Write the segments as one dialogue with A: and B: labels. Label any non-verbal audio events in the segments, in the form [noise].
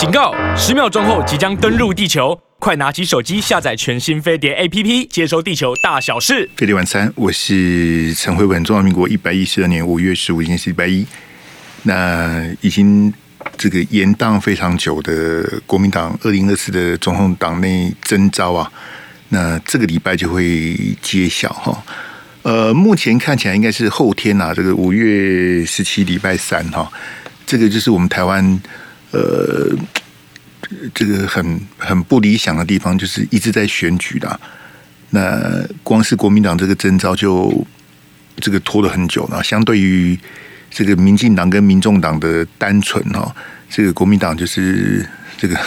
A: 警告！十秒钟后即将登陆地球，快拿起手机下载全新飞碟 APP，接收地球大小事。
B: 飞碟晚餐，我是陈慧文。中华民国一百一十二年五月十五日是礼拜一，那已经这个延宕非常久的国民党二零二四的总统党内征召啊，那这个礼拜就会揭晓哈。呃，目前看起来应该是后天啊，这个五月十七礼拜三哈，这个就是我们台湾呃，这个很很不理想的地方，就是一直在选举的。那光是国民党这个征召就这个拖了很久了，相对于这个民进党跟民众党的单纯哈，这个国民党就是这个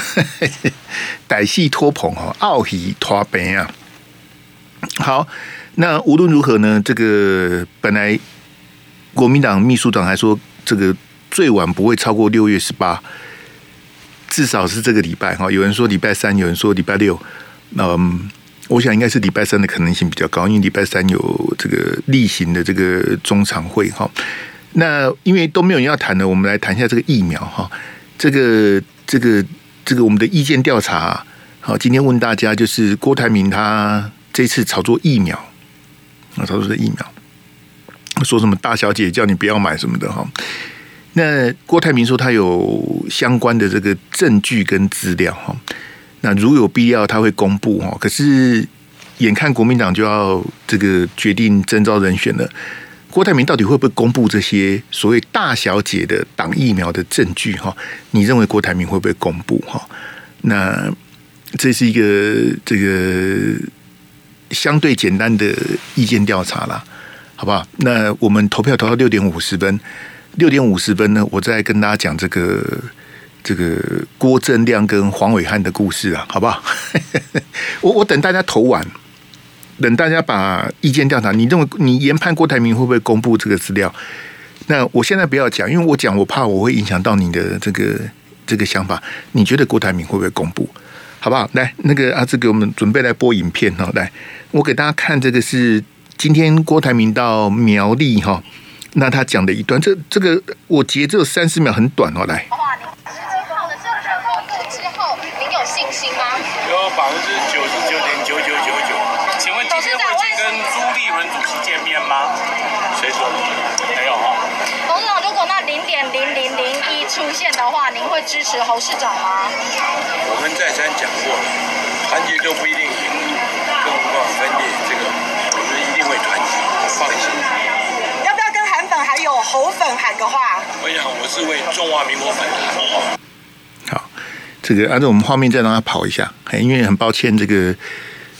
B: [laughs] 歹戏拖棚哈，傲喜拖杯啊，好。那无论如何呢？这个本来国民党秘书长还说，这个最晚不会超过六月十八，至少是这个礼拜哈。有人说礼拜三，有人说礼拜六。嗯，我想应该是礼拜三的可能性比较高，因为礼拜三有这个例行的这个中常会哈。那因为都没有人要谈的，我们来谈一下这个疫苗哈。这个这个这个我们的意见调查，好，今天问大家就是郭台铭他这次炒作疫苗。啊，他说的疫苗，说什么大小姐叫你不要买什么的哈。那郭台铭说他有相关的这个证据跟资料哈。那如有必要，他会公布哈。可是眼看国民党就要这个决定征召人选了，郭台铭到底会不会公布这些所谓大小姐的挡疫苗的证据哈？你认为郭台铭会不会公布哈？那这是一个这个。相对简单的意见调查啦，好不好？那我们投票投到六点五十分，六点五十分呢，我再跟大家讲这个这个郭正亮跟黄伟汉的故事啊，好不好？[laughs] 我我等大家投完，等大家把意见调查，你认为你研判郭台铭会不会公布这个资料？那我现在不要讲，因为我讲我怕我会影响到你的这个这个想法。你觉得郭台铭会不会公布？好不好？来，那个阿志给我们准备来播影片哈，来，我给大家看这个是今天郭台铭到苗栗哈，那他讲的一段，这这个我截只有三十秒，很短哦，来。哇，您实际上的政策公布之后，您有信心吗？有百分之九十九点九九九九。请问今天会去跟朱立伦主席见面吗？谁说？没有哈。董事长，如果那零点零零零一出现的话，您会支持侯市长吗？我们再三讲过了，团结就不一定赢，更何况分裂，粉还有侯粉喊个话？我想我是为中华民国粉喊话。好，这个按照我们画面再让他跑一下，因为很抱歉，这个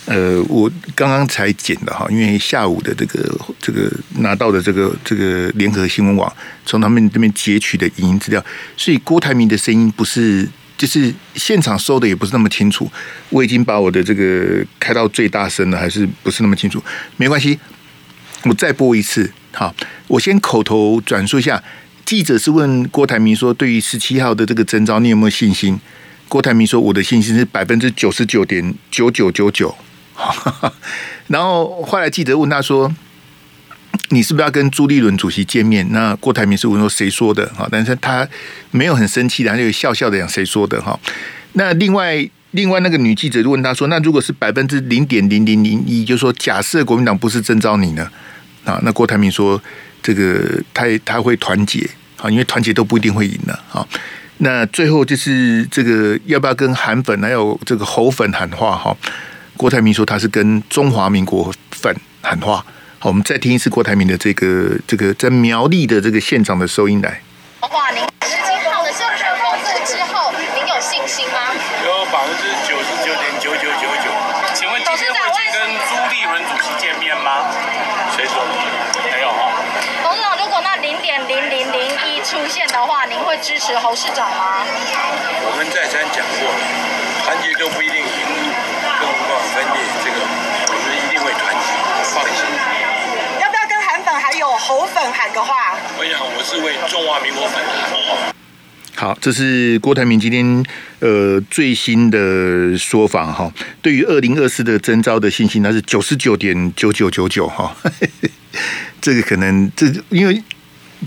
B: 呃，我刚刚才剪的哈，因为下午的这个这个拿到的这个这个联合新闻网从他们这边截取的影音资料，所以郭台铭的声音不是。就是现场收的也不是那么清楚，我已经把我的这个开到最大声了，还是不是那么清楚？没关系，我再播一次。好，我先口头转述一下。记者是问郭台铭说：“对于十七号的这个征召，你有没有信心？”郭台铭说：“我的信心是百分之九十九点九九九九。[laughs] ”然后后来记者问他说。你是不是要跟朱立伦主席见面？那郭台铭是问说谁说的？哈，但是他没有很生气的，他就笑笑的讲谁说的？哈，那另外另外那个女记者问他说：“那如果是百分之零点零零零一，就说假设国民党不是征召你呢？”啊，那郭台铭说：“这个他他会团结，啊，因为团结都不一定会赢的。”啊，那最后就是这个要不要跟韩粉还有这个侯粉喊话？哈，郭台铭说他是跟中华民国粉喊话。好，我们再听一次郭台铭的这个这个在苗栗的这个现场的收音来。哇，您十七号的政策公布之后，您有信心吗？有百分之九十九点九九九九。请问今天会去跟朱立伦主席见面吗？谁说？没有啊。董事长，如果那零点零零零一出现的话，您会支持侯市长吗？我们再三讲过了，团结就不一定赢，更何况分裂，这个我们一定会团结，放心。侯粉喊个话，我想我是为中华民国粉喊。好，这是郭台铭今天呃最新的说法哈。对于二零二四的征召的信心，那是九十九点九九九九哈。[laughs] 这个可能这因为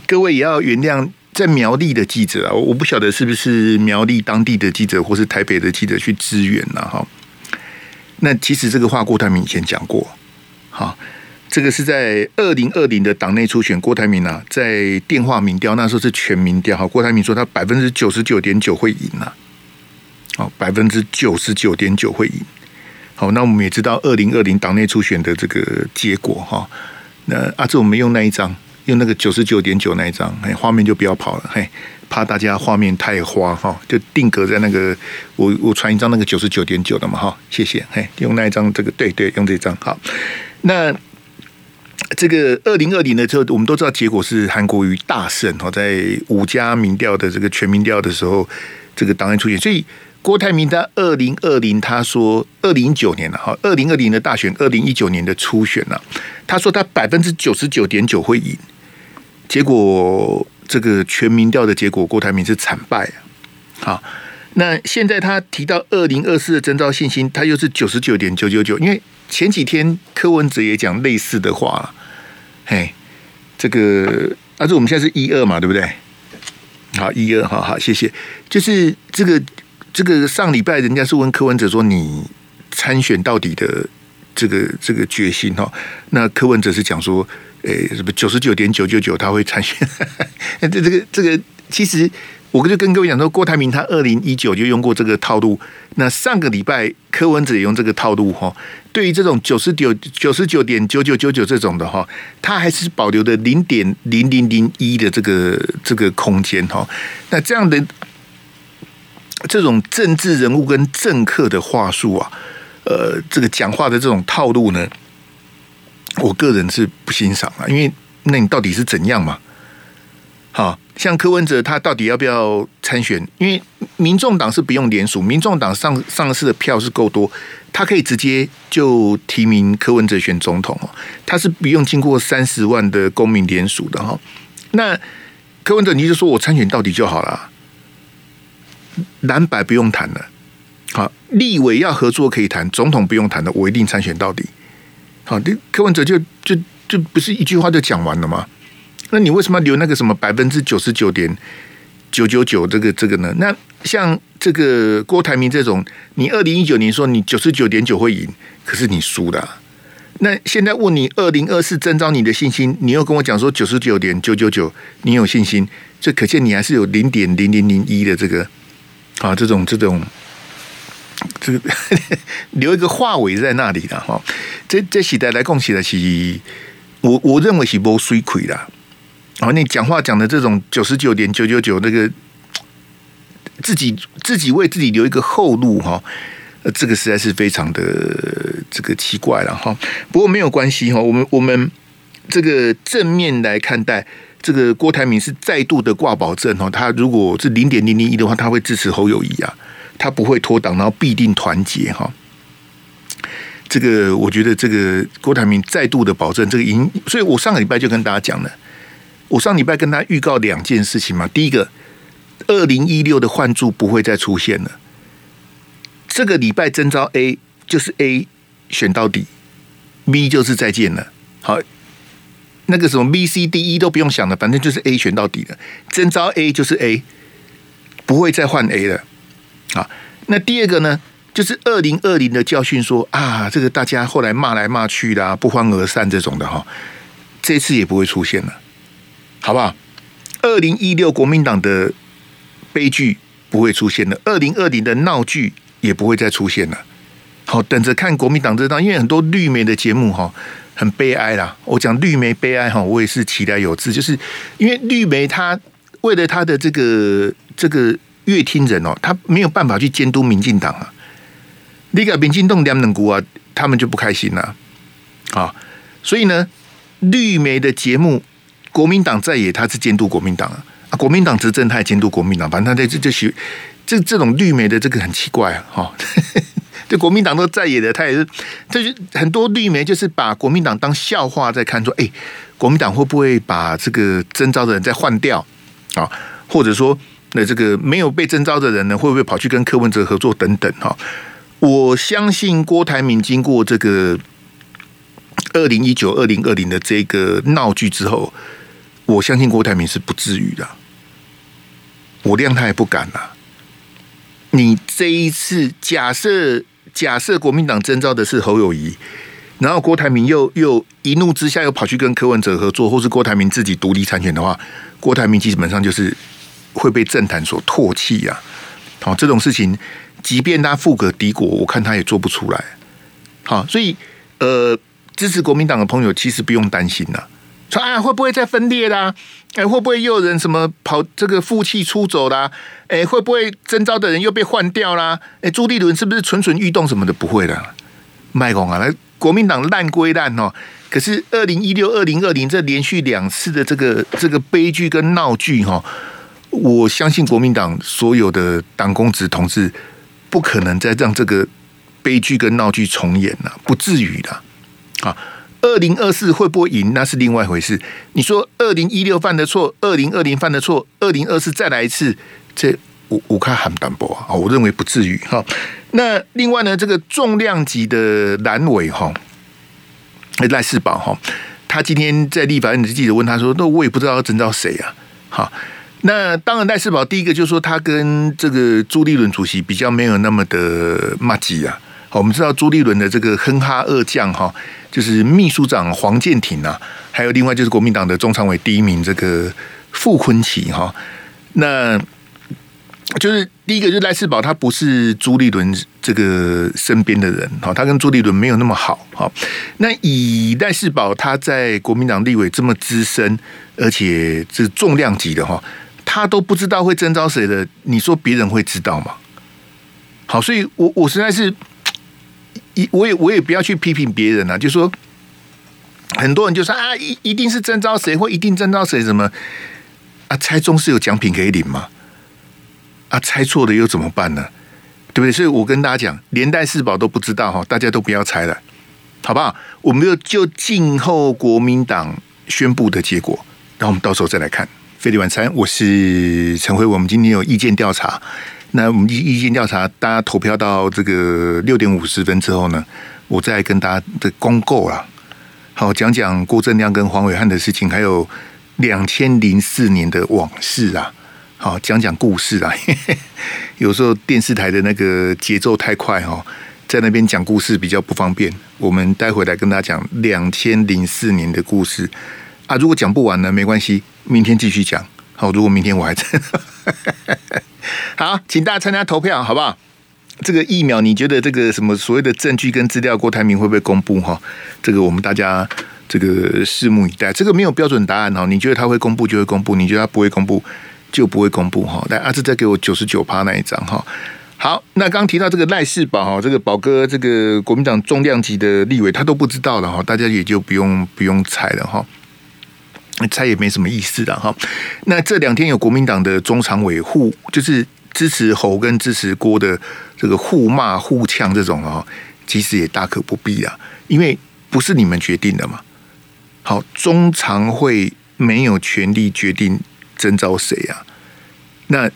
B: 各位也要原谅在苗栗的记者啊，我不晓得是不是苗栗当地的记者，或是台北的记者去支援了哈。那其实这个话郭台铭以前讲过，好，这个是在二零二零的党内初选，郭台铭啊，在电话民调那时候是全民调，哈，郭台铭说他百分之九十九点九会赢啊，好，百分之九十九点九会赢。好，那我们也知道二零二零党内初选的这个结果哈。那阿志，我们用那一张，用那个九十九点九那一张，哎，画面就不要跑了，嘿，怕大家画面太花哈，就定格在那个，我我传一张那个九十九点九的嘛哈，谢谢，嘿，用那一张这个，对对，用这张好。那这个二零二零的时候，我们都知道结果是韩国瑜大胜哈，在五家民调的这个全民调的时候，这个党内初选，所以。郭台铭在二零二零，他说二零一九年了哈，二零二零的大选，二零一九年的初选了，他说他百分之九十九点九会赢，结果这个全民调的结果，郭台铭是惨败啊。好，那现在他提到二零二四的征召信心，他又是九十九点九九九，因为前几天柯文哲也讲类似的话，嘿，这个，啊，这我们现在是一二嘛，对不对？好，一二，好好，谢谢，就是这个。这个上礼拜人家是问柯文哲说，你参选到底的这个这个决心哈？那柯文哲是讲说，诶，什么九十九点九九九他会参选？[laughs] 这这个这个其实我就跟各位讲说，郭台铭他二零一九就用过这个套路。那上个礼拜柯文哲也用这个套路哈。对于这种九十九九十九点九九九九这种的哈，他还是保留的零点零零零一的这个这个空间哈。那这样的。这种政治人物跟政客的话术啊，呃，这个讲话的这种套路呢，我个人是不欣赏啊。因为那你到底是怎样嘛？好像柯文哲他到底要不要参选？因为民众党是不用联署，民众党上上次的票是够多，他可以直接就提名柯文哲选总统哦，他是不用经过三十万的公民联署的哈。那柯文哲你就说我参选到底就好了。蓝白不用谈了，好，立委要合作可以谈，总统不用谈的，我一定参选到底。好，这柯文哲就就就不是一句话就讲完了吗？那你为什么要留那个什么百分之九十九点九九九这个这个呢？那像这个郭台铭这种，你二零一九年说你九十九点九会赢，可是你输的。那现在问你二零二四征召你的信心，你又跟我讲说九十九点九九九，你有信心，这可见你还是有零点零零零一的这个。啊，这种这种，这个 [laughs] 留一个话尾在那里的哈，这这时代来讲起来是，我我认为是没水亏的。啊，你讲话讲的这种九十九点九九九，那个自己自己为自己留一个后路哈，这个实在是非常的这个奇怪了哈。不过没有关系哈，我们我们这个正面来看待。这个郭台铭是再度的挂保证哦，他如果是零点零零一的话，他会支持侯友谊啊，他不会脱党，然后必定团结哈。这个我觉得这个郭台铭再度的保证，这个已经，所以我上个礼拜就跟大家讲了，我上礼拜跟他预告两件事情嘛，第一个，二零一六的换柱不会再出现了，这个礼拜征召 A 就是 A 选到底，B 就是再见了，好。那个什么 B、C、D、E 都不用想了，反正就是 A 选到底了。征召 A 就是 A，不会再换 A 了。啊，那第二个呢，就是二零二零的教训说，啊，这个大家后来骂来骂去的，不欢而散这种的哈，这次也不会出现了，好不好？二零一六国民党的悲剧不会出现了，二零二零的闹剧也不会再出现了。好，等着看国民党这档，因为很多绿媒的节目哈。很悲哀啦！我讲绿媒悲哀哈，我也是期待有志，就是因为绿媒他为了他的这个这个乐听人哦，他没有办法去监督民进党啊。那个民进党两冷股啊，他们就不开心了啊。所以呢，绿媒的节目，国民党在野，他是监督国民党啊。啊，国民党执政，他也监督国民党。反正他在这这些这这种绿媒的这个很奇怪啊，哈。这国民党都在野的，他也是，就很多绿媒就是把国民党当笑话在看，说，哎，国民党会不会把这个征召的人再换掉啊？或者说，那这个没有被征召的人呢，会不会跑去跟柯文哲合作等等？哈，我相信郭台铭经过这个二零一九、二零二零的这个闹剧之后，我相信郭台铭是不至于的。我谅他也不敢了。你这一次假设假设国民党征召的是侯友宜，然后郭台铭又又一怒之下又跑去跟柯文哲合作，或是郭台铭自己独立参选的话，郭台铭基本上就是会被政坛所唾弃呀。好，这种事情，即便他富可敌国，我看他也做不出来。好，所以呃，支持国民党的朋友其实不用担心了。说啊，会不会再分裂啦？哎，会不会又有人什么跑这个负气出走啦？哎，会不会征召的人又被换掉啦？哎，朱立伦是不是蠢蠢欲动什么的？不会的，麦公啊，那国民党烂归烂哦，可是二零一六、二零二零这连续两次的这个这个悲剧跟闹剧哈，我相信国民党所有的党公职同志不可能再让这个悲剧跟闹剧重演了，不至于的啊。二零二四会不会赢？那是另外一回事。你说二零一六犯的错，二零二零犯的错，二零二四再来一次，这我我看很单薄啊。我认为不至于哈。那另外呢，这个重量级的蓝委哈，赖世宝哈，他今天在立法院的记者问他说：“那我也不知道要征召谁啊？”好，那当然赖世宝第一个就是说他跟这个朱立伦主席比较没有那么的麻吉啊。我们知道朱立伦的这个哼哈二将哈。就是秘书长黄建庭啊，还有另外就是国民党的中常委第一名这个傅昆萁哈，那就是第一个就是赖世宝，他不是朱立伦这个身边的人哈，他跟朱立伦没有那么好哈。那以赖世宝他在国民党立委这么资深，而且是重量级的哈，他都不知道会征召谁的，你说别人会知道吗？好，所以我我实在是。一我也我也不要去批评别人啊，就说很多人就说啊，一一定是征召谁或一定征召谁什么啊，猜中是有奖品可以领吗？啊，猜错了又怎么办呢？对不对？所以我跟大家讲，连带四宝都不知道哈，大家都不要猜了，好不好？我们就就静候国民党宣布的结果，然后我们到时候再来看。费力晚餐，我是陈辉，我们今天有意见调查。那我们意意见调查，大家投票到这个六点五十分之后呢，我再跟大家的公告啦。好，讲讲郭正亮跟黄伟汉的事情，还有两千零四年的往事啊。好，讲讲故事啊。[laughs] 有时候电视台的那个节奏太快哈，在那边讲故事比较不方便。我们待会来跟大家讲两千零四年的故事啊。如果讲不完呢，没关系，明天继续讲。好，如果明天我还在。[laughs] 好，请大家参加投票，好不好？这个疫苗，你觉得这个什么所谓的证据跟资料，郭台铭会不会公布？哈，这个我们大家这个拭目以待。这个没有标准答案哈，你觉得他会公布就会公布，你觉得他不会公布就不会公布哈。来，阿志再给我九十九趴那一张哈。好，那刚提到这个赖世宝哈，这个宝哥，这个国民党重量级的立委，他都不知道了哈，大家也就不用不用猜了哈。猜也没什么意思的哈。那这两天有国民党的中常委互，就是支持侯跟支持郭的这个互骂互呛这种哦，其实也大可不必啊，因为不是你们决定的嘛。好，中常会没有权利决定征召谁啊？那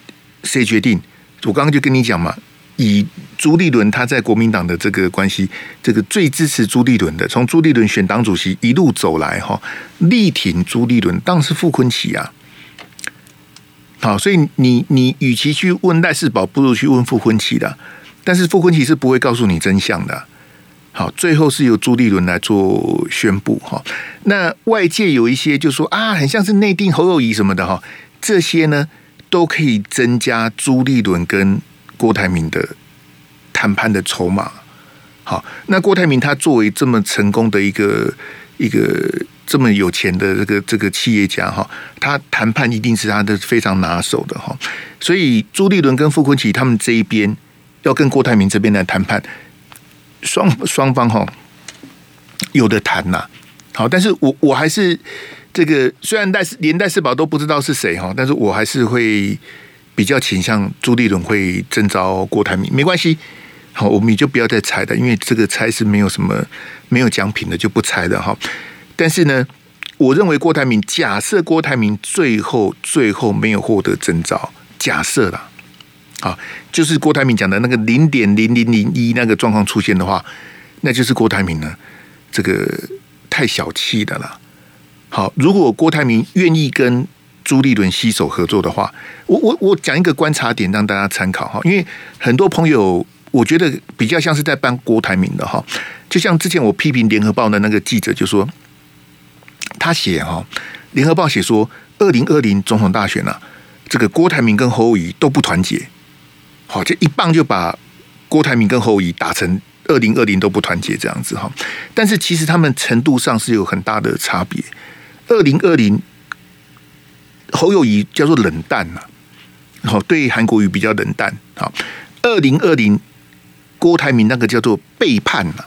B: 谁决定？我刚刚就跟你讲嘛。以朱立伦他在国民党的这个关系，这个最支持朱立伦的，从朱立伦选党主席一路走来哈，力挺朱立伦，当然是傅昆萁啊。好，所以你你与其去问赖世宝，不如去问傅昆萁的。但是傅昆萁是不会告诉你真相的。好，最后是由朱立伦来做宣布哈。那外界有一些就说啊，很像是内定侯友谊什么的哈，这些呢都可以增加朱立伦跟。郭台铭的谈判的筹码，好，那郭台铭他作为这么成功的一个一个这么有钱的这个这个企业家哈，他谈判一定是他的非常拿手的哈，所以朱立伦跟傅昆萁他们这一边要跟郭台铭这边来谈判，双双方哈有的谈呐，好，但是我我还是这个虽然戴连赖士葆都不知道是谁哈，但是我还是会。比较倾向朱立伦会征召郭台铭，没关系，好，我们也就不要再猜了，因为这个猜是没有什么没有奖品的，就不猜了哈。但是呢，我认为郭台铭，假设郭台铭最后最后没有获得征召，假设了，啊，就是郭台铭讲的那个零点零零零一那个状况出现的话，那就是郭台铭呢，这个太小气的了。好，如果郭台铭愿意跟朱立伦携手合作的话，我我我讲一个观察点让大家参考哈，因为很多朋友我觉得比较像是在帮郭台铭的哈，就像之前我批评联合报的那个记者就说，他写哈，联合报写说，二零二零总统大选啊，这个郭台铭跟侯友宜都不团结，好，这一棒就把郭台铭跟侯友宜打成二零二零都不团结这样子哈，但是其实他们程度上是有很大的差别，二零二零。侯友宜叫做冷淡呐，好，对韩国瑜比较冷淡。好，二零二零郭台铭那个叫做背叛呐，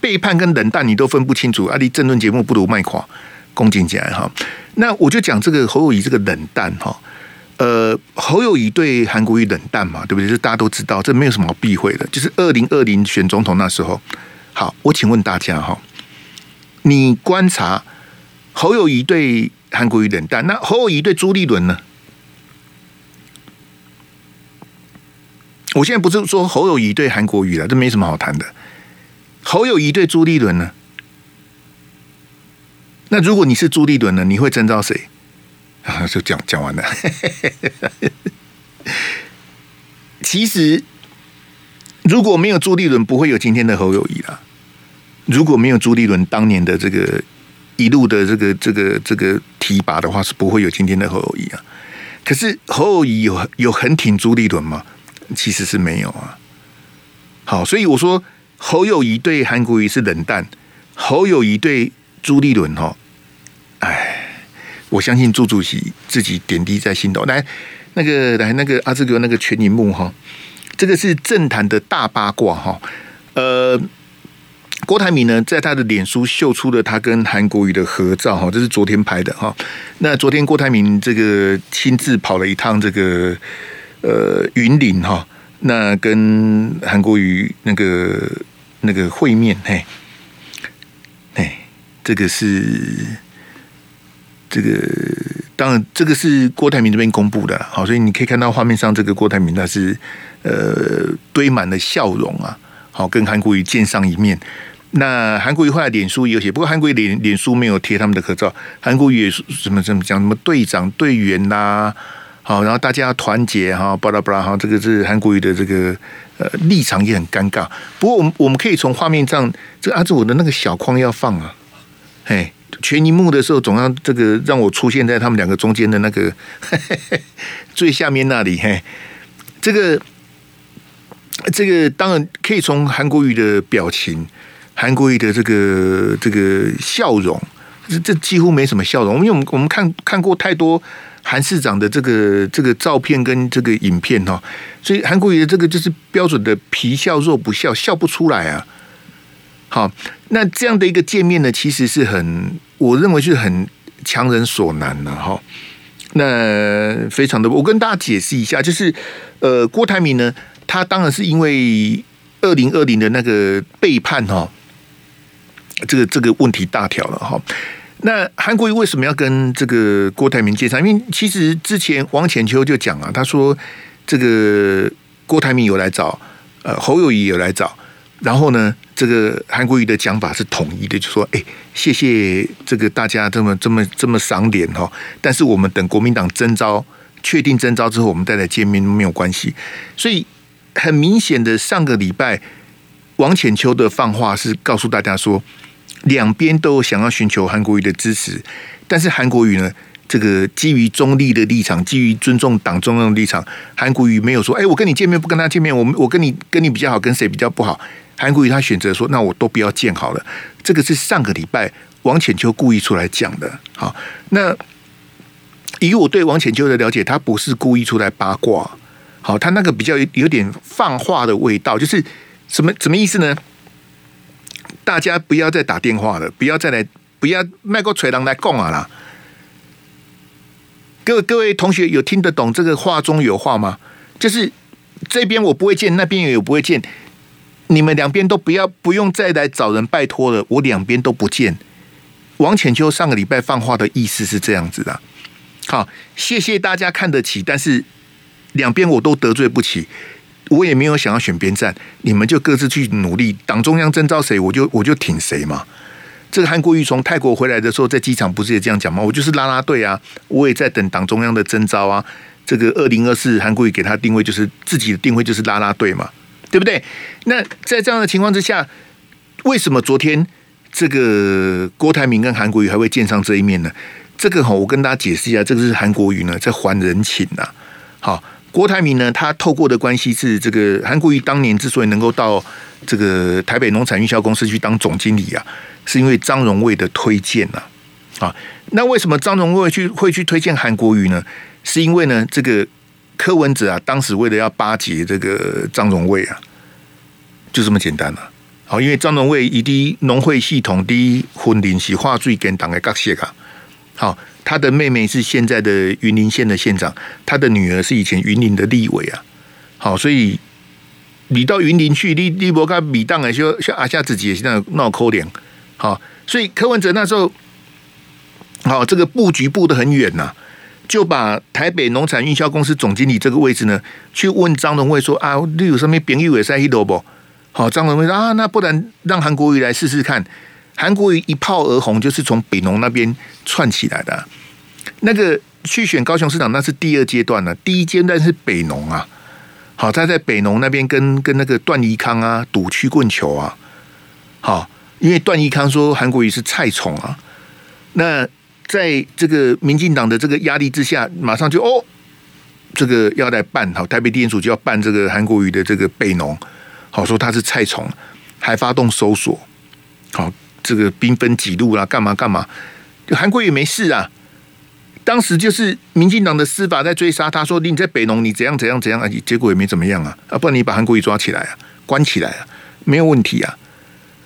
B: 背叛跟冷淡你都分不清楚。阿里政论节目不如卖垮，恭敬起来哈。那我就讲这个侯友宜这个冷淡哈，呃，侯友宜对韩国瑜冷淡嘛，对不对？这大家都知道，这没有什么好避讳的。就是二零二零选总统那时候，好，我请问大家哈，你观察侯友宜对。韩国瑜冷淡，那侯友宜对朱立伦呢？我现在不是说侯友宜对韩国瑜了，这没什么好谈的。侯友宜对朱立伦呢？那如果你是朱立伦呢？你会征召谁？啊，[laughs] 就讲讲完了。[laughs] 其实如果没有朱立伦，不会有今天的侯友宜了。如果没有朱立伦当年的这个。一路的这个这个这个提拔的话，是不会有今天的侯友谊啊。可是侯友谊有有很挺朱立伦吗？其实是没有啊。好，所以我说侯友谊对韩国瑜是冷淡，侯友谊对朱立伦哈，哎，我相信朱主席自己点滴在心头。来，那个来那个阿志哥那个全银幕哈，这个是政坛的大八卦哈，呃。郭台铭呢，在他的脸书秀出了他跟韩国瑜的合照哈，这是昨天拍的哈。那昨天郭台铭这个亲自跑了一趟这个呃云林哈，那跟韩国瑜那个那个会面嘿，哎，这个是这个当然这个是郭台铭这边公布的，好，所以你可以看到画面上这个郭台铭他是呃堆满了笑容啊，好，跟韩国瑜见上一面。那韩国瑜后来脸书也有写，不过韩国瑜脸脸书没有贴他们的合照。韩国瑜也是什么什么讲什么队长队员呐，好，然后大家团结哈，巴拉巴拉哈，这个是韩国瑜的这个呃立场也很尴尬。不过我们我们可以从画面上，这个阿志我的那个小框要放啊，嘿，全萤幕的时候总要这个让我出现在他们两个中间的那个嘿嘿嘿最下面那里，嘿，这个这个当然可以从韩国瑜的表情。韩国瑜的这个这个笑容，这这几乎没什么笑容。因为我们我们看看过太多韩市长的这个这个照片跟这个影片哈，所以韩国瑜的这个就是标准的皮笑肉不笑，笑不出来啊。好，那这样的一个见面呢，其实是很，我认为是很强人所难的哈。那非常的，我跟大家解释一下，就是呃，郭台铭呢，他当然是因为二零二零的那个背叛哈。这个这个问题大条了哈。那韩国瑜为什么要跟这个郭台铭接上？因为其实之前王浅秋就讲啊，他说这个郭台铭有来找，呃，侯友谊有来找，然后呢，这个韩国瑜的讲法是统一的，就说哎，谢谢这个大家这么这么这么赏脸哈。但是我们等国民党征召确定征召之后，我们再来见面没有关系。所以很明显的，上个礼拜王浅秋的放话是告诉大家说。两边都想要寻求韩国瑜的支持，但是韩国瑜呢，这个基于中立的立场，基于尊重党中央的立场，韩国瑜没有说，哎，我跟你见面不跟他见面，我我跟你跟你比较好，跟谁比较不好？韩国瑜他选择说，那我都不要见好了。这个是上个礼拜王浅秋故意出来讲的。好，那以我对王浅秋的了解，他不是故意出来八卦。好，他那个比较有点放话的味道，就是什么什么意思呢？大家不要再打电话了，不要再来，不要卖个锤郎来供啊啦！各位各位同学有听得懂这个话中有话吗？就是这边我不会见，那边也有不会见，你们两边都不要不用再来找人拜托了，我两边都不见。王浅秋上个礼拜放话的意思是这样子的。好，谢谢大家看得起，但是两边我都得罪不起。我也没有想要选边站，你们就各自去努力。党中央征召谁，我就我就挺谁嘛。这个韩国瑜从泰国回来的时候，在机场不是也这样讲吗？我就是啦啦队啊，我也在等党中央的征召啊。这个二零二四韩国瑜给他定位就是自己的定位就是啦啦队嘛，对不对？那在这样的情况之下，为什么昨天这个郭台铭跟韩国瑜还会见上这一面呢？这个哈，我跟大家解释一下，这个是韩国瑜呢在还人情呐。好，郭台铭呢，他透过的关系是这个韩国瑜当年之所以能够到这个台北农产运销公司去当总经理啊，是因为张荣味的推荐呐。啊，那为什么张荣味去会去推荐韩国瑜呢？是因为呢，这个柯文哲啊，当时为了要巴结这个张荣味啊，就这么简单了，啊。好，因为张荣味以第农会系统第一婚龄是划最跟党的角色啊。好，他的妹妹是现在的云林县的县长，他的女儿是以前云林的立委啊。好，所以你到云林去，你你不跟米当啊，就像阿夏自己也现在闹扣脸。好，所以柯文哲那时候，好，这个布局布得很远呐，啊。就把台北农产运销公司总经理这个位置呢，去问张荣味说啊，你有什么朋友也在一头不？好，张荣味说啊，那不然让韩国瑜来试试看。韩国瑜一炮而红，就是从北农那边窜起来的。那个去选高雄市长，那是第二阶段了，第一阶段是北农啊。好，他在北农那边跟跟那个段宜康啊赌曲棍球啊。好，因为段宜康说韩国瑜是菜虫啊，那。在这个民进党的这个压力之下，马上就哦，这个要来办好台北地检署就要办这个韩国瑜的这个北农，好说他是菜虫，还发动搜索，好这个兵分几路啦，干嘛干嘛，韩国瑜没事啊。当时就是民进党的司法在追杀他，说你在北农你怎样怎样怎样啊，结果也没怎么样啊，啊不然你把韩国瑜抓起来啊，关起来啊，没有问题啊。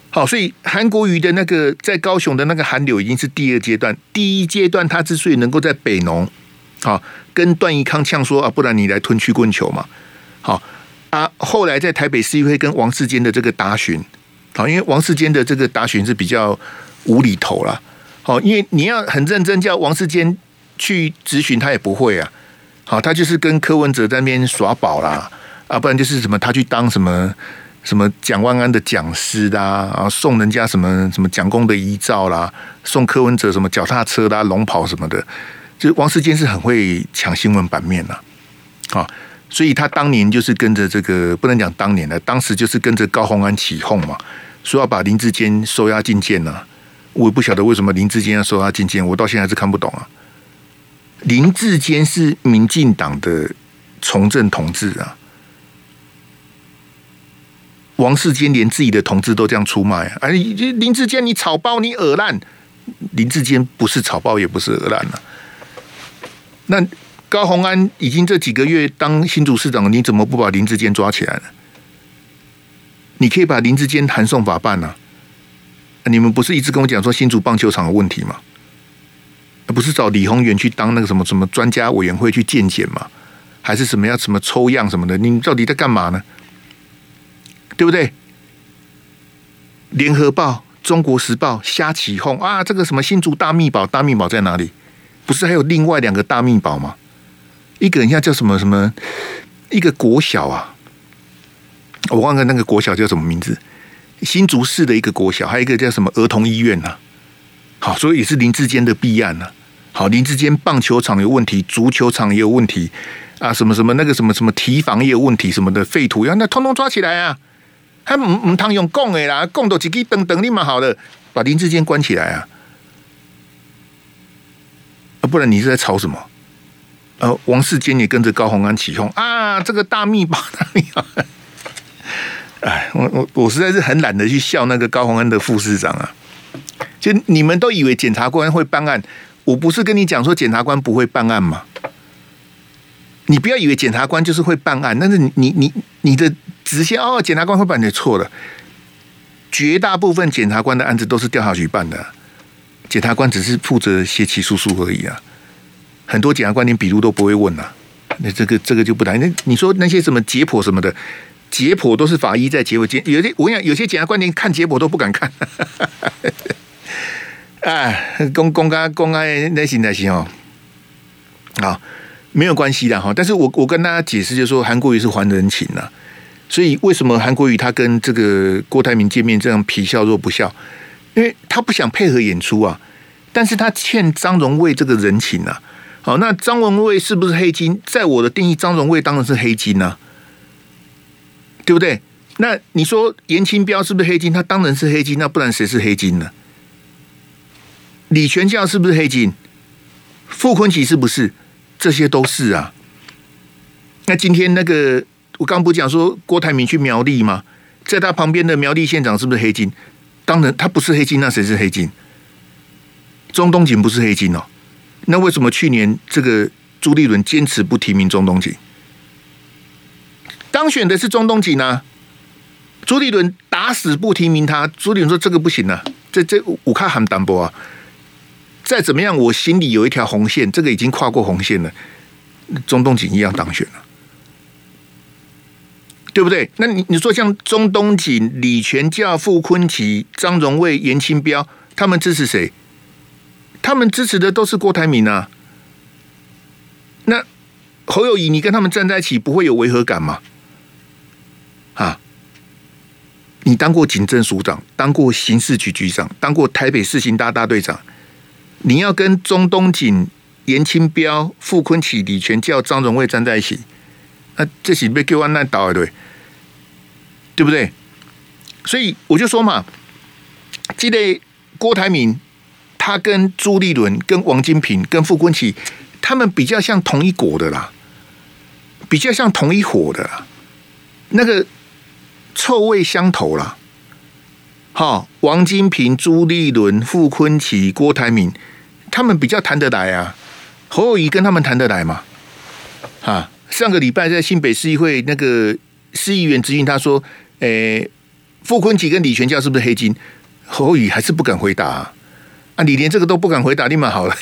B: 好，所以韩国瑜的那个在高雄的那个韩流已经是第二阶段，第一阶段他之所以能够在北农，好跟段宜康呛说啊，不然你来吞曲棍球嘛，好啊，后来在台北市议会跟王世坚的这个答询，好，因为王世坚的这个答询是比较无厘头啦，好，因为你要很认真叫王世坚去咨询，他也不会啊，好，他就是跟柯文哲在那边耍宝啦，啊，不然就是什么他去当什么。什么蒋万安的讲师啦，啊，送人家什么什么蒋公的遗照啦，送柯文哲什么脚踏车啦、龙袍什么的，就王世坚是很会抢新闻版面呐，啊，所以他当年就是跟着这个不能讲当年的，当时就是跟着高虹安起哄嘛，说要把林志坚收押进监呐，我也不晓得为什么林志坚要收押进监，我到现在还是看不懂啊。林志坚是民进党的从政同志啊。王世坚连自己的同志都这样出卖啊！哎，林志坚，你草包，你恶烂！林志坚不是草包，也不是恶烂了。那高虹安已经这几个月当新主市长，你怎么不把林志坚抓起来呢？你可以把林志坚函送法办啊！你们不是一直跟我讲说新竹棒球场的问题吗？不是找李宏源去当那个什么什么专家委员会去鉴检吗？还是什么要什么抽样什么的？你到底在干嘛呢？对不对？联合报、中国时报瞎起哄啊！这个什么新竹大秘宝，大秘宝在哪里？不是还有另外两个大秘宝吗？一个人家叫什么什么？一个国小啊，我忘了那个国小叫什么名字。新竹市的一个国小，还有一个叫什么儿童医院啊。好，所以也是林志坚的弊案啊。好，林志坚棒球场有问题，足球场也有问题啊，什么什么那个什么什么提防也有问题，什么的废土要那通通抓起来啊！他唔唔通用供的啦，供到自己等等你嘛好了，把林志坚关起来啊！啊，不然你是在吵什么？呃，王世坚也跟着高虹安起哄啊，这个大秘宝，大秘宝！哎，我我我实在是很懒得去笑那个高虹安的副市长啊！就你们都以为检察官会办案，我不是跟你讲说检察官不会办案吗？你不要以为检察官就是会办案，但是你你你你的。直线哦，检察官会办的错了。绝大部分检察官的案子都是调查局办的，检察官只是负责写起诉书而已啊。很多检察官连笔录都不会问啊。那这个这个就不谈。那你说那些什么解剖什么的，解剖都是法医在解剖。检有些我跟你讲，有些检察官连看解剖都不敢看。哎，[laughs] 公公开公开那行那行哦。好，没有关系的哈。但是我我跟大家解释，就是说韩国瑜是还人情呐、啊。所以为什么韩国瑜他跟这个郭台铭见面这样皮笑肉不笑？因为他不想配合演出啊，但是他欠张荣味这个人情啊。好，那张荣味是不是黑金？在我的定义，张荣味当然是黑金啊，对不对？那你说严清标是不是黑金？他当然是黑金，那不然谁是黑金呢？李全教是不是黑金？傅崐萁是不是？这些都是啊。那今天那个我刚不讲说郭台铭去苗栗吗？在他旁边的苗栗县长是不是黑金？当然他不是黑金，那谁是黑金？中东锦不是黑金哦。那为什么去年这个朱立伦坚持不提名中东锦？当选的是中东锦呢？朱立伦打死不提名他。朱立伦说这个不行啊，这这我看很单薄啊。再怎么样，我心里有一条红线，这个已经跨过红线了。中东锦一样当选了，对不对？那你你说像中东锦、李全教、傅崐萁、张荣味、颜清标，他们支持谁？他们支持的都是郭台铭啊。那侯友宜，你跟他们站在一起，不会有违和感吗？啊？你当过警政署长，当过刑事局局长，当过台北市刑大大队长，你要跟钟东锦、颜清标、傅坤启、李全教、张荣卫站在一起，那这是被给我那倒对，对不对？所以我就说嘛，记得郭台铭。他跟朱立伦、跟王金平、跟傅坤启，他们比较像同一国的啦，比较像同一伙的啦，那个臭味相投啦。好，王金平、朱立伦、傅崐萁、郭台铭，他们比较谈得来啊。侯友宜跟他们谈得来嘛？啊，上个礼拜在新北市议会，那个市议员质询他说：“诶，傅崐萁跟李全教是不是黑金？”侯友宜还是不敢回答啊。啊、你连这个都不敢回答，你蛮好了。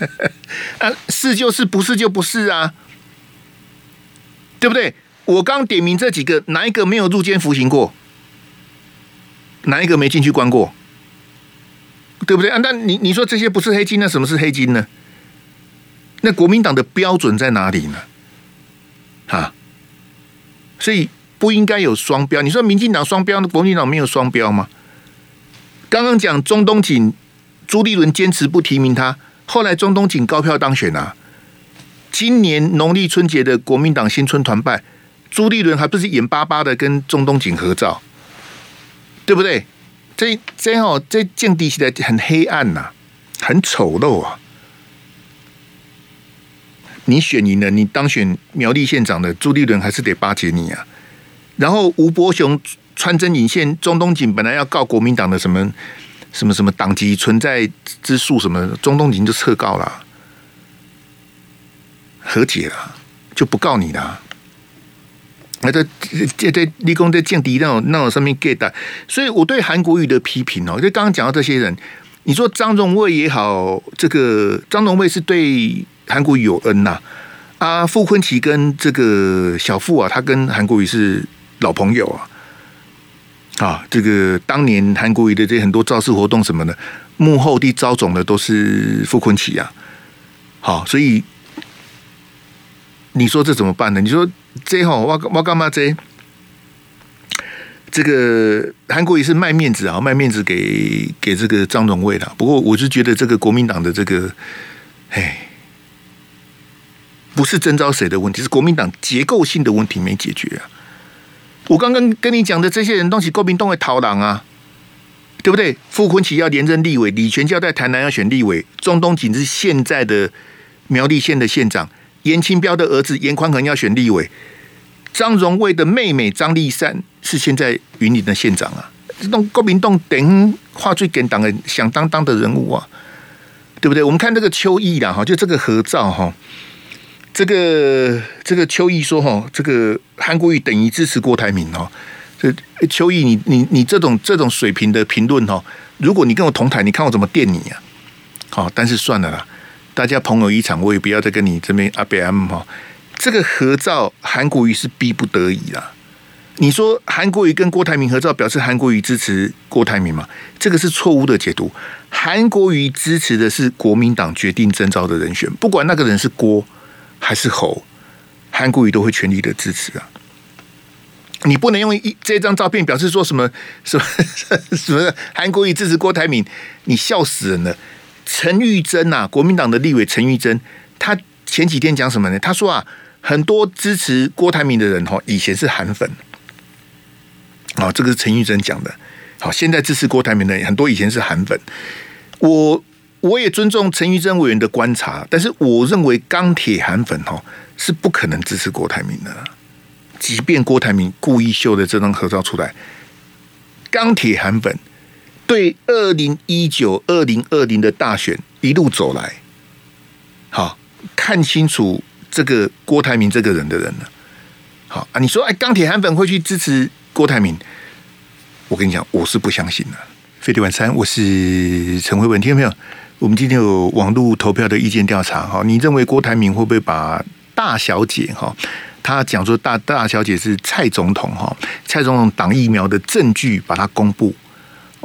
B: [laughs] 啊，是就是，不是就不是啊，对不对？我刚点名这几个，哪一个没有入监服刑过？哪一个没进去关过？对不对啊？那你你说这些不是黑金，那什么是黑金呢？那国民党的标准在哪里呢？啊，所以不应该有双标。你说民进党双标，国民党没有双标吗？刚刚讲中东锦。朱立伦坚持不提名他，后来中东锦高票当选啊。今年农历春节的国民党新春团拜，朱立伦还不是眼巴巴的跟钟东锦合照，对不对？这这哦，这见底起来很黑暗呐、很丑陋啊。你选赢了，你当选苗栗县长的朱立伦还是得巴结你啊。然后吴伯雄穿针引线，钟东锦本来要告国民党的什么？什么什么党籍存在之诉什么，钟东锦就撤告了，和解了，就不告你了。那这这这立功在降低那种那种上面 get 的，所以我对韩国瑜的批评哦，就刚刚讲到这些人，你说张荣卫也好，这个张荣卫是对韩国瑜有恩呐，啊，傅崐萁跟这个小傅啊，他跟韩国瑜是老朋友啊。啊，这个当年韩国瑜的这很多造势活动什么的，幕后的招总的都是傅崐萁啊。好，所以你说这怎么办呢？你说这哈，我我干嘛这？这个韩国瑜是卖面子啊，卖面子给给这个张荣味的。不过我是觉得这个国民党的这个，哎，不是征召谁的问题，是国民党结构性的问题没解决啊。我刚刚跟你讲的这些人，东西国民党会逃党啊，对不对？傅崐萁要连任立委，李全教在台南要选立委，中东锦是现在的苗栗县的县长，严清标的儿子严宽恒要选立委，张荣味的妹妹张丽善是现在云林的县长啊，这种国民党等话最给党的响当当的人物啊，对不对？我们看这个邱毅啦，哈，就这个合照哈。这个这个邱毅说哈，这个韩国瑜等于支持郭台铭哦。这邱毅，你你你这种这种水平的评论哈，如果你跟我同台，你看我怎么电你啊？好，但是算了啦，大家朋友一场，我也不要再跟你这边阿贝 M 哈。这个合照，韩国瑜是逼不得已啦。你说韩国瑜跟郭台铭合照，表示韩国瑜支持郭台铭吗？这个是错误的解读。韩国瑜支持的是国民党决定征召的人选，不管那个人是郭。还是侯，韩国瑜都会全力的支持啊！你不能用一这张照片表示说什么什么什么韩国瑜支持郭台铭，你笑死人了。陈玉珍呐，国民党的立委陈玉珍，他前几天讲什么呢？他说啊，很多支持郭台铭的人哈，以前是韩粉，啊，这个是陈玉珍讲的。好，现在支持郭台铭的人很多以前是韩粉。我我也尊重陈玉珍委员的观察，但是我认为钢铁韩粉哈是不可能支持郭台铭的。即便郭台铭故意秀的这张合照出来，钢铁韩粉对二零一九、二零二零的大选一路走来，好看清楚这个郭台铭这个人的人了。好啊，你说哎，钢铁韩粉会去支持郭台铭？我跟你讲，我是不相信的。飞碟晚餐，我是陈慧文，听到没有？我们今天有网络投票的意见调查，哈，你认为郭台铭会不会把大小姐哈？他讲说大大小姐是蔡总统哈，蔡总统挡疫苗的证据把它公布。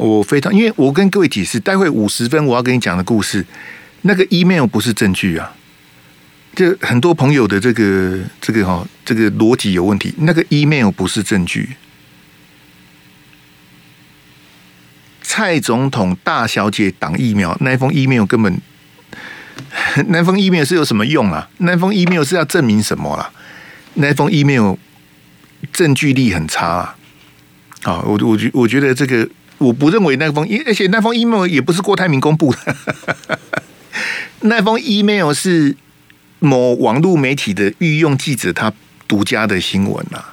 B: 我非常，因为我跟各位解释，待会五十分我要跟你讲的故事，那个 email 不是证据啊。这很多朋友的这个这个哈，这个逻辑有问题。那个 email 不是证据。蔡总统大小姐挡疫苗，那封 email 根本，[laughs] 那封 email 是有什么用啊？那封 email 是要证明什么啦？那封 email 证据力很差啊！啊，我我觉我觉得这个我不认为那封，而且那封 email 也不是郭台铭公布的，[laughs] 那封 email 是某网络媒体的御用记者他独家的新闻呐，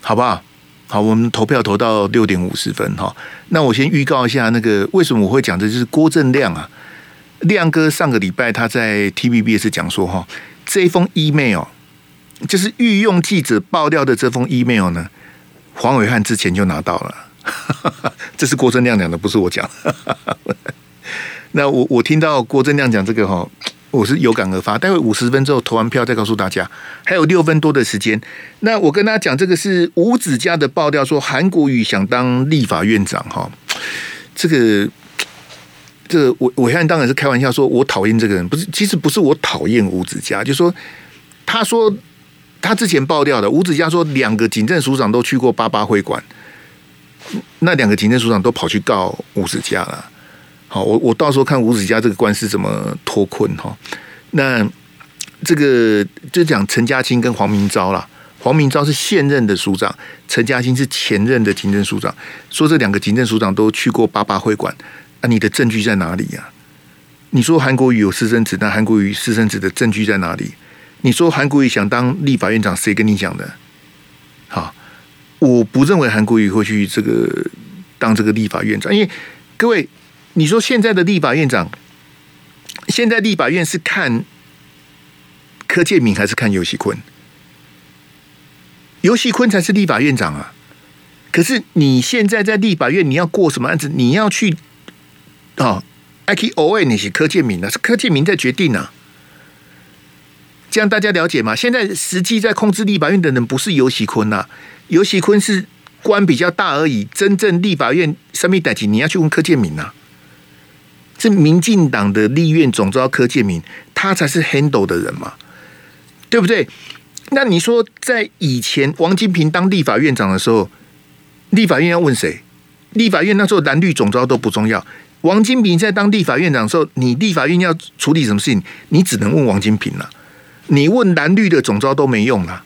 B: 好不好？好，我们投票投到六点五十分哈。那我先预告一下，那个为什么我会讲这就是郭正亮啊，亮哥上个礼拜他在 T V B 也是讲说哈，这一封 email。就是御用记者爆料的这封 email 呢，黄伟汉之前就拿到了，[laughs] 这是郭正亮讲的，不是我讲。[laughs] 那我我听到郭正亮讲这个哈，我是有感而发。待会五十分之后投完票再告诉大家，还有六分多的时间。那我跟大家讲，这个是吴子嘉的爆料，说韩国瑜想当立法院长哈。这个这个我伟汉当然是开玩笑说，我讨厌这个人，不是，其实不是我讨厌吴子嘉，就说他说。他之前爆料的吴子嘉说，两个警政署长都去过八八会馆，那两个警政署长都跑去告吴子嘉了。好，我我到时候看吴子嘉这个官司怎么脱困哈。那这个就讲陈家清跟黄明昭啦，黄明昭是现任的署长，陈家清是前任的行政署长。说这两个行政署长都去过八八会馆，啊，你的证据在哪里呀？你说韩国瑜有私生子，那韩国瑜私生子的证据在哪里？你说韩国瑜想当立法院长，谁跟你讲的？我不认为韩国瑜会去这个当这个立法院长，因为各位，你说现在的立法院长，现在立法院是看柯建铭还是看游锡堃？游锡堃才是立法院长啊！可是你现在在立法院，你要过什么案子？你要去啊？I K O A 你是柯建铭啊，是柯建铭在决定啊。这样大家了解吗？现在实际在控制立法院的人不是游锡堃呐，游锡堃是官比较大而已。真正立法院什么代级，你要去问柯建铭呐。是民进党的立院总召柯建铭，他才是 handle 的人嘛，对不对？那你说在以前王金平当立法院长的时候，立法院要问谁？立法院那时候蓝绿总召都不重要。王金平在当立法院长的时候，你立法院要处理什么事情，你只能问王金平了。你问蓝绿的总召都没用了，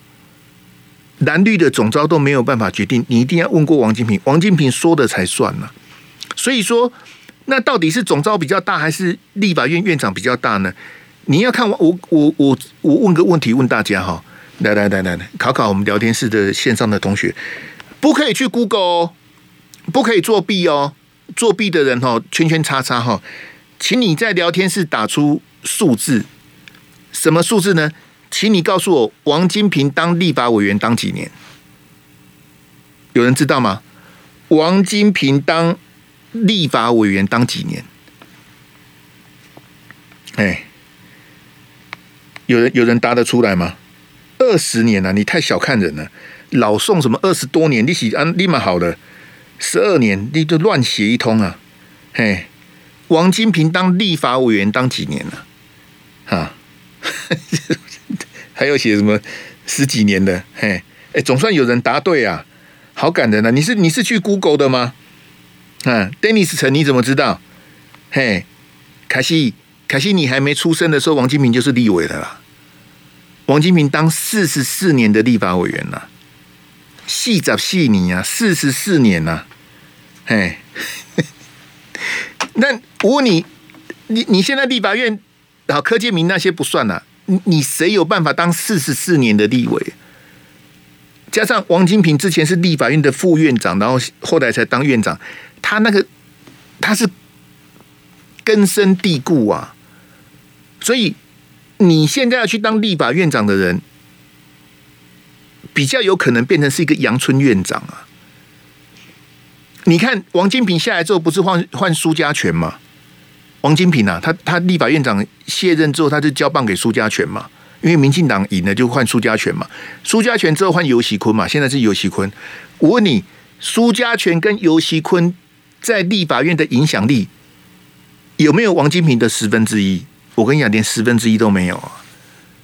B: 蓝绿的总招都没有办法决定，你一定要问过王金平，王金平说的才算呢。所以说，那到底是总招比较大，还是立法院院长比较大呢？你要看我我我我我问个问题问大家哈，来来来来来，考考我们聊天室的线上的同学，不可以去 Google 哦，不可以作弊哦，作弊的人哈圈圈叉叉哈，请你在聊天室打出数字。什么数字呢？请你告诉我，王金平当立法委员当几年？有人知道吗？王金平当立法委员当几年？哎，有人有人答得出来吗？二十年了，你太小看人了。老宋什么二十多年，你喜安立马好了，十二年你就乱写一通啊！嘿，王金平当立法委员当几年了？哈。[laughs] 还有写什么十几年的？嘿，哎，总算有人答对啊，好感人啊！你是你是去 Google 的吗？嗯，Dennis 陈你怎么知道？嘿，凯西，凯西，你还没出生的时候，王金平就是立委的啦。王金平当四十四年的立法委员了，细杂细你啊，四十四年呐、啊，嘿。[laughs] 那我问你，你你现在立法院，好柯建铭那些不算了、你你谁有办法当四十四年的立委？加上王金平之前是立法院的副院长，然后后来才当院长，他那个他是根深蒂固啊，所以你现在要去当立法院长的人，比较有可能变成是一个阳春院长啊。你看王金平下来之后，不是换换苏家权吗？王金平啊，他他立法院长卸任之后，他就交棒给苏家全嘛。因为民进党赢了，就换苏家全嘛。苏家全之后换游锡堃嘛。现在是游锡堃。我问你，苏家全跟游锡堃在立法院的影响力有没有王金平的十分之一？我跟你讲，连十分之一都没有啊！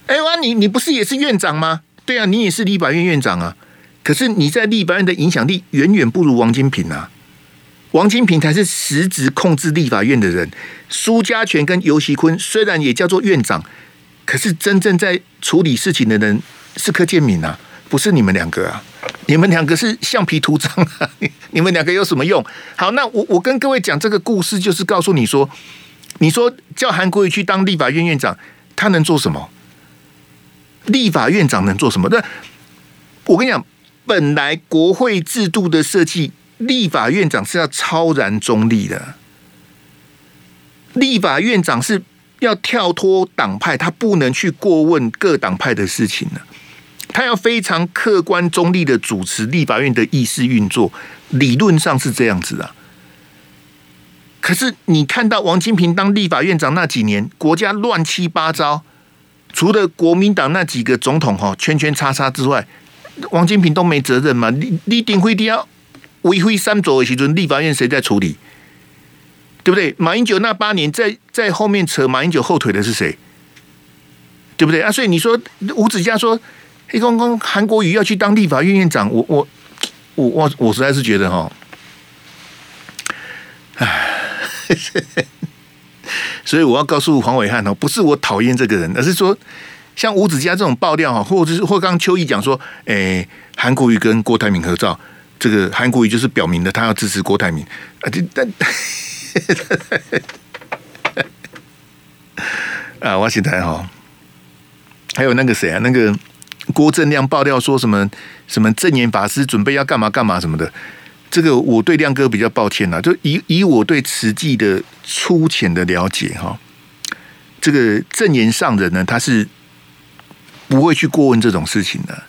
B: 哎，哇，你你不是也是院长吗？对啊，你也是立法院院长啊。可是你在立法院的影响力远远不如王金平啊！王金平才是实质控制立法院的人。苏家全跟游锡堃虽然也叫做院长，可是真正在处理事情的人是柯建铭啊，不是你们两个啊！你们两个是橡皮图章啊！[laughs] 你们两个有什么用？好，那我我跟各位讲这个故事，就是告诉你说，你说叫韩国瑜去当立法院院长，他能做什么？立法院长能做什么？那我跟你讲。本来国会制度的设计，立法院长是要超然中立的。立法院长是要跳脱党派，他不能去过问各党派的事情呢。他要非常客观中立的主持立法院的议事运作，理论上是这样子啊。可是你看到王金平当立法院长那几年，国家乱七八糟，除了国民党那几个总统哈圈圈叉叉之外。王金平都没责任嘛？你你顶会要为非三左的时阵，立法院谁在处理？对不对？马英九那八年在在后面扯马英九后腿的是谁？对不对啊？所以你说吴子嘉说黑公公韩国瑜要去当立法院院长，我我我我我实在是觉得哈，唉，[laughs] 所以我要告诉黄伟汉哦，不是我讨厌这个人，而是说。像吴子嘉这种爆料哈，或者是或刚刚邱毅讲说，诶，韩国瑜跟郭台铭合照，这个韩国瑜就是表明了他要支持郭台铭。啊，但 [laughs] 啊，我现在哈，还有那个谁啊，那个郭正亮爆料说什么什么证严法师准备要干嘛干嘛什么的，这个我对亮哥比较抱歉呐，就以以我对慈济的粗浅的了解哈，这个证严上人呢，他是。不会去过问这种事情的，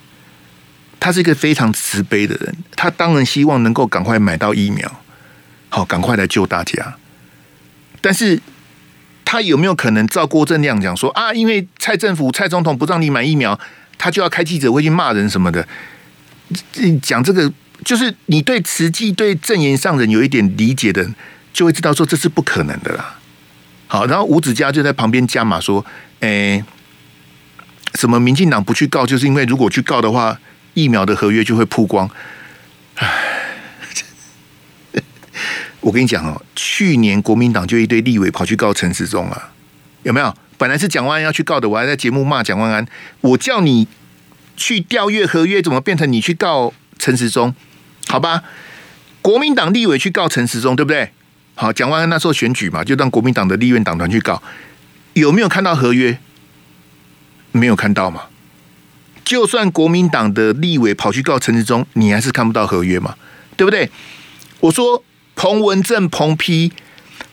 B: 他是一个非常慈悲的人，他当然希望能够赶快买到疫苗，好，赶快来救大家。但是他有没有可能照郭正亮讲说啊？因为蔡政府、蔡总统不让你买疫苗，他就要开记者会去骂人什么的？讲这个就是你对慈济、对证言上人有一点理解的，就会知道说这是不可能的啦。好，然后吴子嘉就在旁边加码说：“诶。”什么？民进党不去告，就是因为如果去告的话，疫苗的合约就会曝光。唉，[laughs] 我跟你讲哦，去年国民党就一堆立委跑去告陈时中啊，有没有？本来是蒋万安要去告的，我还在节目骂蒋万安。我叫你去调阅合约，怎么变成你去告陈时中？好吧，国民党立委去告陈时中，对不对？好，蒋万安那时候选举嘛，就让国民党的立院党团去告，有没有看到合约？没有看到吗？就算国民党的立委跑去告陈时中，你还是看不到合约嘛？对不对？我说彭文正、彭批，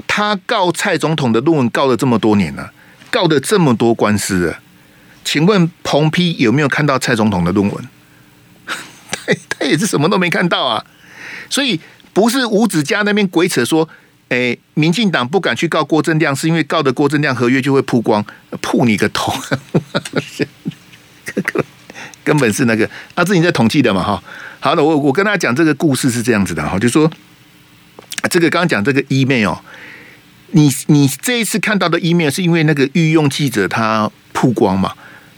B: 他告蔡总统的论文告了这么多年了，告的这么多官司了，请问彭批有没有看到蔡总统的论文？[laughs] 他他也是什么都没看到啊！所以不是吴子嘉那边鬼扯说。哎，民进党不敢去告郭正亮，是因为告的郭正亮合约就会曝光，曝你个头！[laughs] 根本是那个阿志你在统计的嘛哈。好的，我我跟他讲这个故事是这样子的哈，就说这个刚刚讲这个 email，你你这一次看到的 email 是因为那个御用记者他曝光嘛？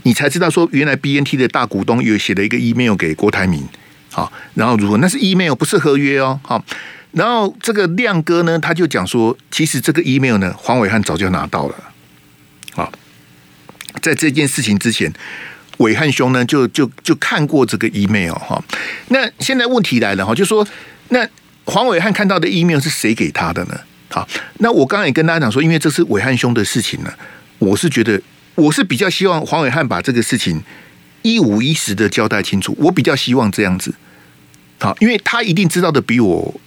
B: 你才知道说，原来 BNT 的大股东有写了一个 email 给郭台铭，好，然后如果那是 email 不是合约哦，好，然后这个亮哥呢，他就讲说，其实这个 email 呢，黄伟汉早就拿到了，好，在这件事情之前，伟汉兄呢就就就看过这个 email 哈，那现在问题来了哈，就说那黄伟汉看到的 email 是谁给他的呢？好，那我刚刚也跟大家讲说，因为这是伟汉兄的事情呢，我是觉得。我是比较希望黄伟汉把这个事情一五一十的交代清楚，我比较希望这样子，好，因为他一定知道的比我，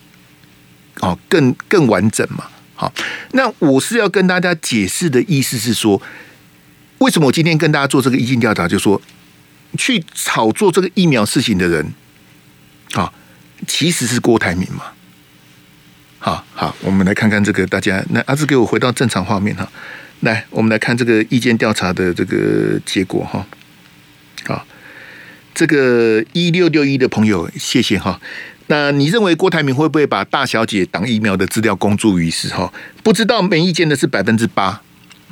B: 哦，更更完整嘛，好，那我是要跟大家解释的意思是说，为什么我今天跟大家做这个意见调查，就说去炒作这个疫苗事情的人，啊，其实是郭台铭嘛，好好，我们来看看这个大家，那阿志给我回到正常画面哈。来，我们来看这个意见调查的这个结果哈。好，这个一六六一的朋友，谢谢哈。那你认为郭台铭会不会把大小姐挡疫苗的资料公诸于世？哈，不知道没意见的是百分之八。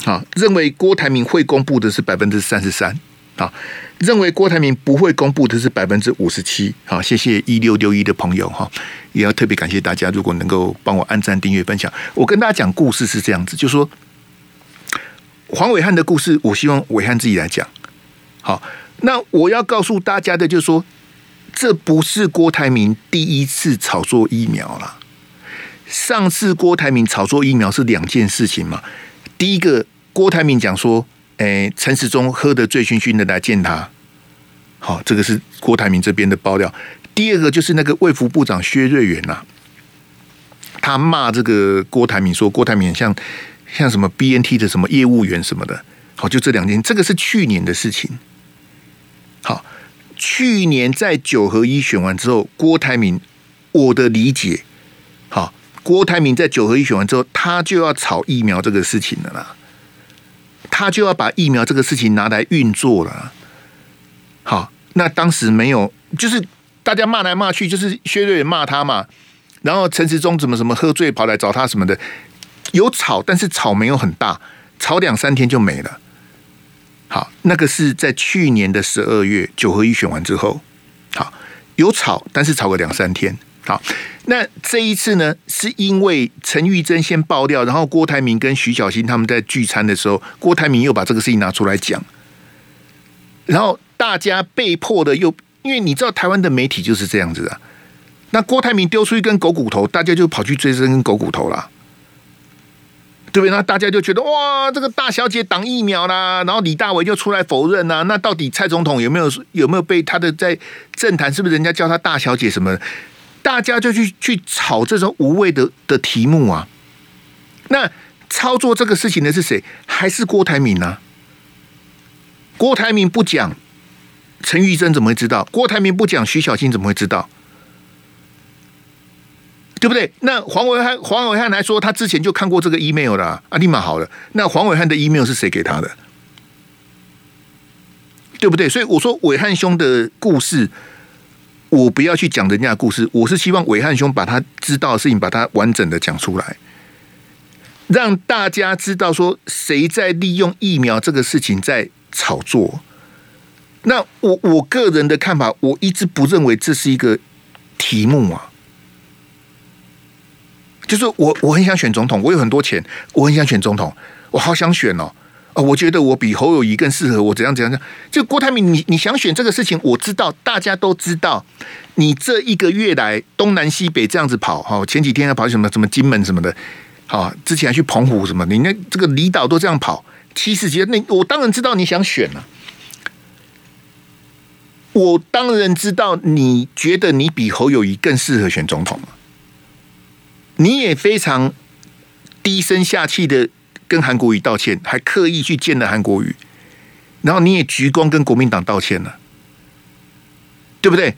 B: 好，认为郭台铭会公布的是百分之三十三。啊，认为郭台铭不会公布的是百分之五十七。好，谢谢一六六一的朋友哈，也要特别感谢大家，如果能够帮我按赞、订阅、分享。我跟大家讲故事是这样子，就是说。黄伟汉的故事，我希望伟汉自己来讲。好，那我要告诉大家的，就是说，这不是郭台铭第一次炒作疫苗了。上次郭台铭炒作疫苗是两件事情嘛？第一个，郭台铭讲说，诶，陈时中喝得醉醺醺的来见他。好，这个是郭台铭这边的爆料。第二个就是那个卫福部长薛瑞元呐，他骂这个郭台铭说，郭台铭像。像什么 BNT 的什么业务员什么的，好，就这两件，这个是去年的事情。好，去年在九合一选完之后，郭台铭，我的理解，好，郭台铭在九合一选完之后，他就要炒疫苗这个事情了啦，他就要把疫苗这个事情拿来运作了。好，那当时没有，就是大家骂来骂去，就是薛瑞元骂他嘛，然后陈时中怎么什么喝醉跑来找他什么的。有炒，但是炒没有很大，炒两三天就没了。好，那个是在去年的十二月九合一选完之后，好，有炒，但是炒个两三天。好，那这一次呢，是因为陈玉珍先爆料，然后郭台铭跟徐小新他们在聚餐的时候，郭台铭又把这个事情拿出来讲，然后大家被迫的又，因为你知道台湾的媒体就是这样子的，那郭台铭丢出一根狗骨头，大家就跑去追这根狗骨头了。对不对？那大家就觉得哇，这个大小姐挡疫苗啦，然后李大为就出来否认啦、啊。那到底蔡总统有没有有没有被他的在政坛是不是人家叫他大小姐什么？大家就去去炒这种无谓的的题目啊。那操作这个事情的是谁？还是郭台铭呢、啊？郭台铭不讲，陈玉珍怎么会知道？郭台铭不讲，徐小新怎么会知道？对不对？那黄伟汉黄伟汉来说，他之前就看过这个 email 了啊，立马好了。那黄伟汉的 email 是谁给他的？对不对？所以我说伟汉兄的故事，我不要去讲人家的故事，我是希望暐瀚兄把他知道的事情，把它完整的讲出来，让大家知道说谁在利用疫苗这个事情在炒作。那我我个人的看法，我一直不认为这是一个题目啊。就是我，我很想选总统，我有很多钱，我很想选总统，我好想选哦。哦，我觉得我比侯友宜更适合我，怎样怎样？就郭台铭，你你想选这个事情，我知道，大家都知道。你这一个月来东南西北这样子跑，哈，前几天要跑什么什么金门什么的，好，之前还去澎湖什么，你那这个离岛都这样跑，七十几，那我当然知道你想选了。我当然知道你觉得你比侯友宜更适合选总统。你也非常低声下气的跟韩国瑜道歉，还刻意去见了韩国瑜，然后你也鞠躬跟国民党道歉了，对不对？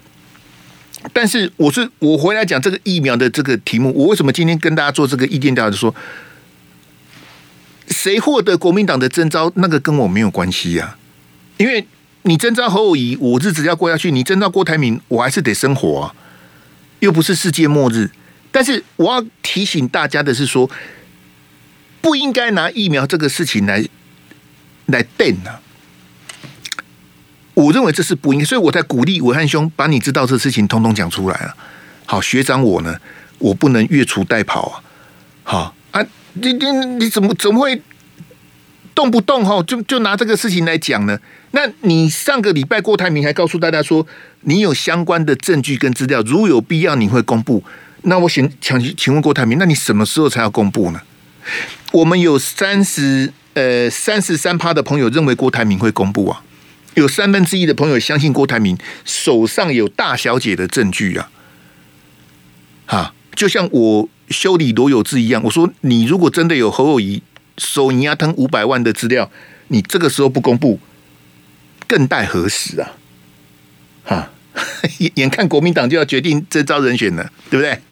B: 但是我是我回来讲这个疫苗的这个题目，我为什么今天跟大家做这个意见调查？说谁获得国民党的征召，那个跟我没有关系呀，因为你征召侯友宜，我日子要过下去；你征召郭台铭，我还是得生活啊，又不是世界末日。但是我要提醒大家的是说，不应该拿疫苗这个事情来来电啊。我认为这是不应该，所以我在鼓励伟汉兄把你知道这事情通通讲出来了。好，学长我呢，我不能越俎代庖啊。好啊，你你你怎么怎么会动不动哈就就拿这个事情来讲呢？那你上个礼拜郭台铭还告诉大家说，你有相关的证据跟资料，如有必要你会公布。那我想请请问郭台铭，那你什么时候才要公布呢？我们有三十呃三十三趴的朋友认为郭台铭会公布啊，有三分之一的朋友相信郭台铭手上有大小姐的证据啊，哈，就像我修理罗有志一样，我说你如果真的有侯友宜收你要吞五百万的资料，你这个时候不公布，更待何时啊？哈，眼 [laughs] 眼看国民党就要决定这招人选了，对不对？